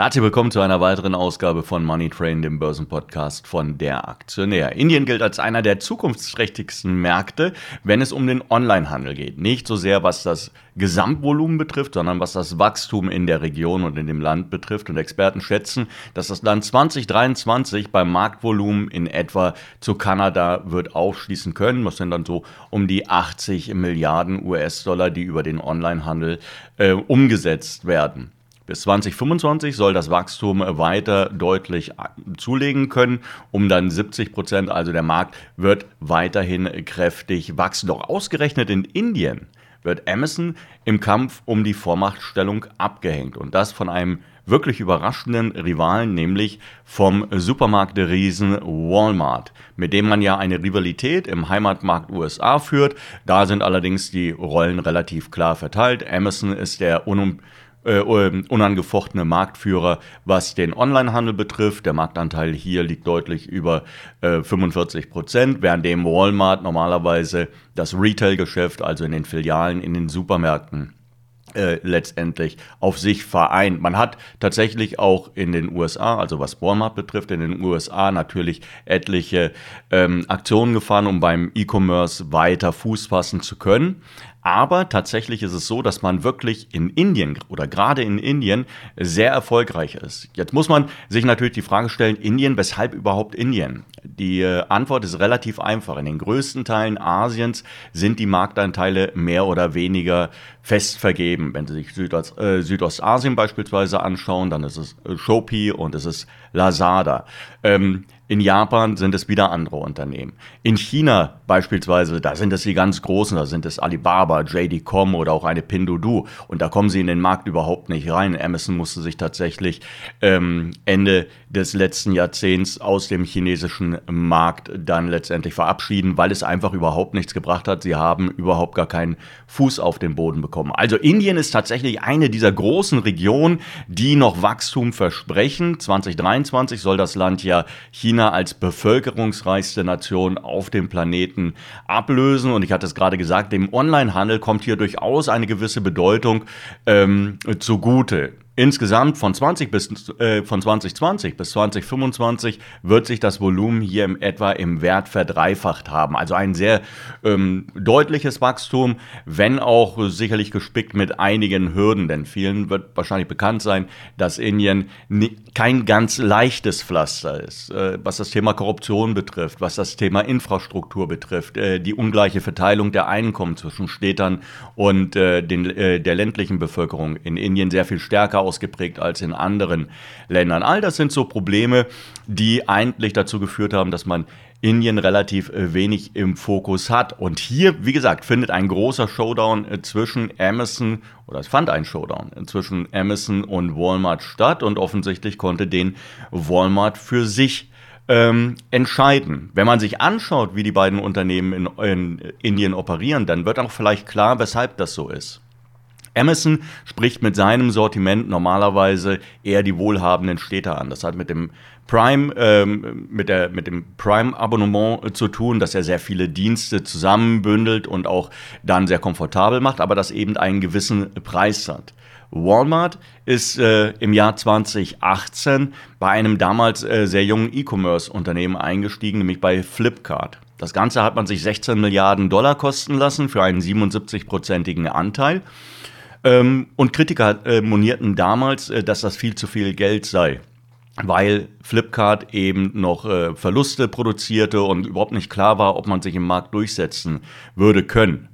Herzlich willkommen zu einer weiteren Ausgabe von Money Train, dem Börsenpodcast von der Aktionär. Indien gilt als einer der zukunftsträchtigsten Märkte, wenn es um den Onlinehandel geht. Nicht so sehr, was das Gesamtvolumen betrifft, sondern was das Wachstum in der Region und in dem Land betrifft. Und Experten schätzen, dass das Land 2023 beim Marktvolumen in etwa zu Kanada wird aufschließen können. Das sind dann so um die 80 Milliarden US-Dollar, die über den Onlinehandel äh, umgesetzt werden. Bis 2025 soll das Wachstum weiter deutlich zulegen können, um dann 70 Prozent, also der Markt wird weiterhin kräftig wachsen. Doch ausgerechnet in Indien wird Amazon im Kampf um die Vormachtstellung abgehängt und das von einem wirklich überraschenden Rivalen, nämlich vom Supermarktriesen Walmart, mit dem man ja eine Rivalität im Heimatmarkt USA führt. Da sind allerdings die Rollen relativ klar verteilt. Amazon ist der unum äh, ähm, unangefochtene Marktführer, was den Onlinehandel betrifft. Der Marktanteil hier liegt deutlich über äh, 45 Prozent, während dem Walmart normalerweise das Retail-Geschäft, also in den Filialen, in den Supermärkten, äh, letztendlich auf sich vereint. Man hat tatsächlich auch in den USA, also was Walmart betrifft, in den USA natürlich etliche ähm, Aktionen gefahren, um beim E-Commerce weiter Fuß fassen zu können. Aber tatsächlich ist es so, dass man wirklich in Indien oder gerade in Indien sehr erfolgreich ist. Jetzt muss man sich natürlich die Frage stellen, Indien, weshalb überhaupt Indien? Die äh, Antwort ist relativ einfach. In den größten Teilen Asiens sind die Marktanteile mehr oder weniger fest vergeben. Wenn Sie sich Südost, äh, Südostasien beispielsweise anschauen, dann ist es Shopee und es ist Lazada. Ähm, in Japan sind es wieder andere Unternehmen. In China beispielsweise, da sind es die ganz großen, da sind es Alibaba, JD.com oder auch eine Pinduoduo. Und da kommen sie in den Markt überhaupt nicht rein. Amazon musste sich tatsächlich ähm, Ende des letzten Jahrzehnts aus dem chinesischen Markt dann letztendlich verabschieden, weil es einfach überhaupt nichts gebracht hat. Sie haben überhaupt gar keinen Fuß auf den Boden bekommen. Also Indien ist tatsächlich eine dieser großen Regionen, die noch Wachstum versprechen. 2023 soll das Land ja China China als bevölkerungsreichste Nation auf dem Planeten ablösen. Und ich hatte es gerade gesagt, dem Onlinehandel kommt hier durchaus eine gewisse Bedeutung ähm, zugute. Insgesamt von, 20 bis, äh, von 2020 bis 2025 wird sich das Volumen hier im etwa im Wert verdreifacht haben. Also ein sehr ähm, deutliches Wachstum, wenn auch sicherlich gespickt mit einigen Hürden. Denn vielen wird wahrscheinlich bekannt sein, dass Indien kein ganz leichtes Pflaster ist, äh, was das Thema Korruption betrifft, was das Thema Infrastruktur betrifft, äh, die ungleiche Verteilung der Einkommen zwischen Städtern und äh, den, äh, der ländlichen Bevölkerung in Indien sehr viel stärker ausgeprägt als in anderen Ländern. All das sind so Probleme, die eigentlich dazu geführt haben, dass man Indien relativ äh, wenig im Fokus hat. Und hier, wie gesagt, findet ein großer Showdown äh, zwischen Amazon, oder es fand ein Showdown äh, zwischen Amazon und Walmart statt und offensichtlich konnte den Walmart für sich ähm, entscheiden. Wenn man sich anschaut, wie die beiden Unternehmen in, in Indien operieren, dann wird auch vielleicht klar, weshalb das so ist. Amazon spricht mit seinem Sortiment normalerweise eher die wohlhabenden Städte an. Das hat mit dem Prime, ähm, mit, der, mit dem Prime-Abonnement äh, zu tun, dass er sehr viele Dienste zusammenbündelt und auch dann sehr komfortabel macht, aber das eben einen gewissen Preis hat. Walmart ist äh, im Jahr 2018 bei einem damals äh, sehr jungen E-Commerce-Unternehmen eingestiegen, nämlich bei Flipkart. Das Ganze hat man sich 16 Milliarden Dollar kosten lassen für einen 77-prozentigen Anteil. Ähm, und Kritiker äh, monierten damals, äh, dass das viel zu viel Geld sei weil Flipkart eben noch äh, Verluste produzierte und überhaupt nicht klar war, ob man sich im Markt durchsetzen würde können.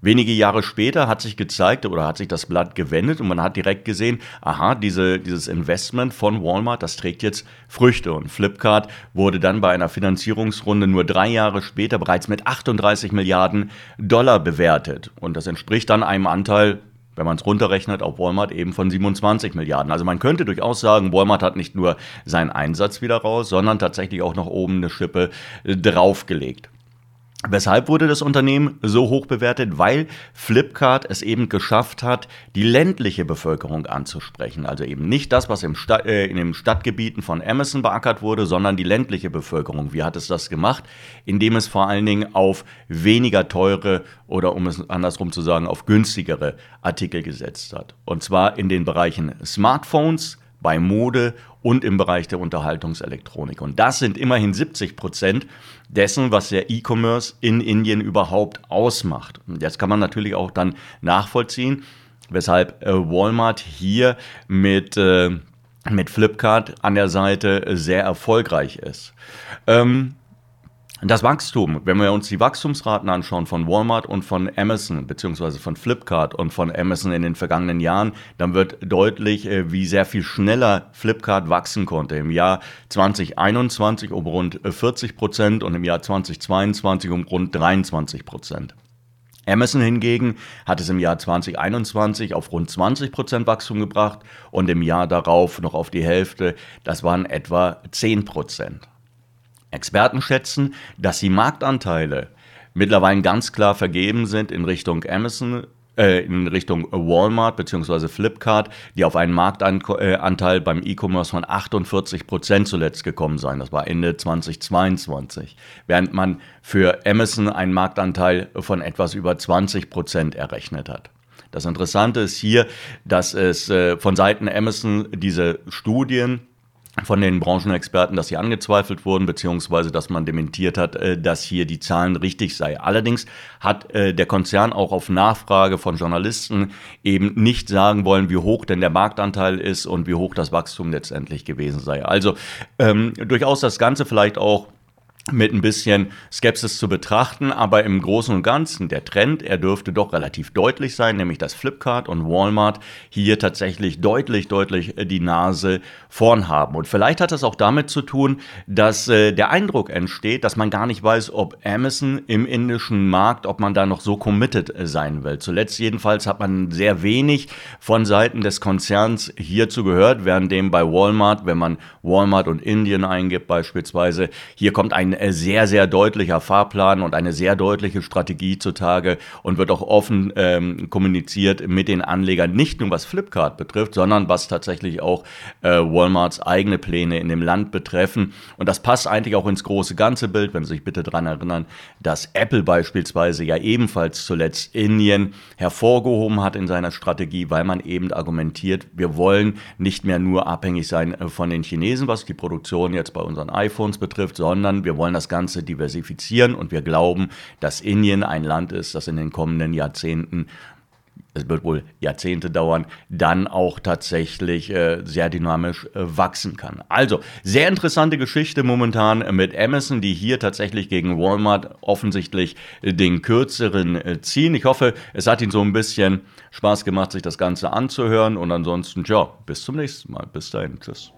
Wenige Jahre später hat sich gezeigt oder hat sich das Blatt gewendet und man hat direkt gesehen, aha, diese, dieses Investment von Walmart, das trägt jetzt Früchte. Und Flipkart wurde dann bei einer Finanzierungsrunde nur drei Jahre später bereits mit 38 Milliarden Dollar bewertet. Und das entspricht dann einem Anteil wenn man es runterrechnet, auf Walmart eben von 27 Milliarden. Also man könnte durchaus sagen, Walmart hat nicht nur seinen Einsatz wieder raus, sondern tatsächlich auch noch oben eine Schippe äh, draufgelegt. Weshalb wurde das Unternehmen so hoch bewertet? Weil Flipkart es eben geschafft hat, die ländliche Bevölkerung anzusprechen. Also eben nicht das, was im äh, in den Stadtgebieten von Amazon beackert wurde, sondern die ländliche Bevölkerung. Wie hat es das gemacht? Indem es vor allen Dingen auf weniger teure oder um es andersrum zu sagen, auf günstigere Artikel gesetzt hat. Und zwar in den Bereichen Smartphones, bei Mode und im Bereich der Unterhaltungselektronik. Und das sind immerhin 70 Prozent dessen, was der E-Commerce in Indien überhaupt ausmacht. Und jetzt kann man natürlich auch dann nachvollziehen, weshalb äh, Walmart hier mit, äh, mit Flipkart an der Seite sehr erfolgreich ist. Ähm, das Wachstum, wenn wir uns die Wachstumsraten anschauen von Walmart und von Amazon, beziehungsweise von Flipkart und von Amazon in den vergangenen Jahren, dann wird deutlich, äh, wie sehr viel schneller Flipkart wachsen konnte. Im Jahr 2021 um rund 40 Prozent und im Jahr 2022 um rund 23 Prozent. Amazon hingegen hat es im Jahr 2021 auf rund 20 Prozent Wachstum gebracht und im Jahr darauf noch auf die Hälfte. Das waren etwa 10 Prozent. Experten schätzen, dass die Marktanteile mittlerweile ganz klar vergeben sind in Richtung Amazon, äh, in Richtung Walmart bzw. Flipkart, die auf einen Marktanteil beim E-Commerce von 48 Prozent zuletzt gekommen seien. Das war Ende 2022. Während man für Amazon einen Marktanteil von etwas über 20 Prozent errechnet hat. Das Interessante ist hier, dass es äh, von Seiten Amazon diese Studien von den Branchenexperten, dass sie angezweifelt wurden, beziehungsweise dass man dementiert hat, äh, dass hier die Zahlen richtig sei. Allerdings hat äh, der Konzern auch auf Nachfrage von Journalisten eben nicht sagen wollen, wie hoch denn der Marktanteil ist und wie hoch das Wachstum letztendlich gewesen sei. Also ähm, durchaus das Ganze vielleicht auch mit ein bisschen Skepsis zu betrachten, aber im Großen und Ganzen der Trend, er dürfte doch relativ deutlich sein, nämlich dass Flipkart und Walmart hier tatsächlich deutlich, deutlich äh, die Nase vorn haben. Und vielleicht hat das auch damit zu tun, dass äh, der Eindruck entsteht, dass man gar nicht weiß, ob Amazon im indischen Markt, ob man da noch so committed äh, sein will. Zuletzt jedenfalls hat man sehr wenig von Seiten des Konzerns hierzu gehört, während dem bei Walmart, wenn man Walmart und Indien eingibt beispielsweise, hier kommt ein sehr, sehr deutlicher Fahrplan und eine sehr deutliche Strategie zutage und wird auch offen ähm, kommuniziert mit den Anlegern, nicht nur was Flipkart betrifft, sondern was tatsächlich auch äh, Walmarts eigene Pläne in dem Land betreffen. Und das passt eigentlich auch ins große ganze Bild, wenn Sie sich bitte daran erinnern, dass Apple beispielsweise ja ebenfalls zuletzt Indien hervorgehoben hat in seiner Strategie, weil man eben argumentiert, wir wollen nicht mehr nur abhängig sein äh, von den Chinesen, was die Produktion jetzt bei unseren iPhones betrifft, sondern wir wollen wollen das Ganze diversifizieren und wir glauben, dass Indien ein Land ist, das in den kommenden Jahrzehnten es wird wohl Jahrzehnte dauern, dann auch tatsächlich äh, sehr dynamisch äh, wachsen kann. Also, sehr interessante Geschichte momentan mit Amazon, die hier tatsächlich gegen Walmart offensichtlich äh, den kürzeren äh, ziehen. Ich hoffe, es hat Ihnen so ein bisschen Spaß gemacht, sich das Ganze anzuhören und ansonsten, ja, bis zum nächsten Mal. Bis dahin. Tschüss.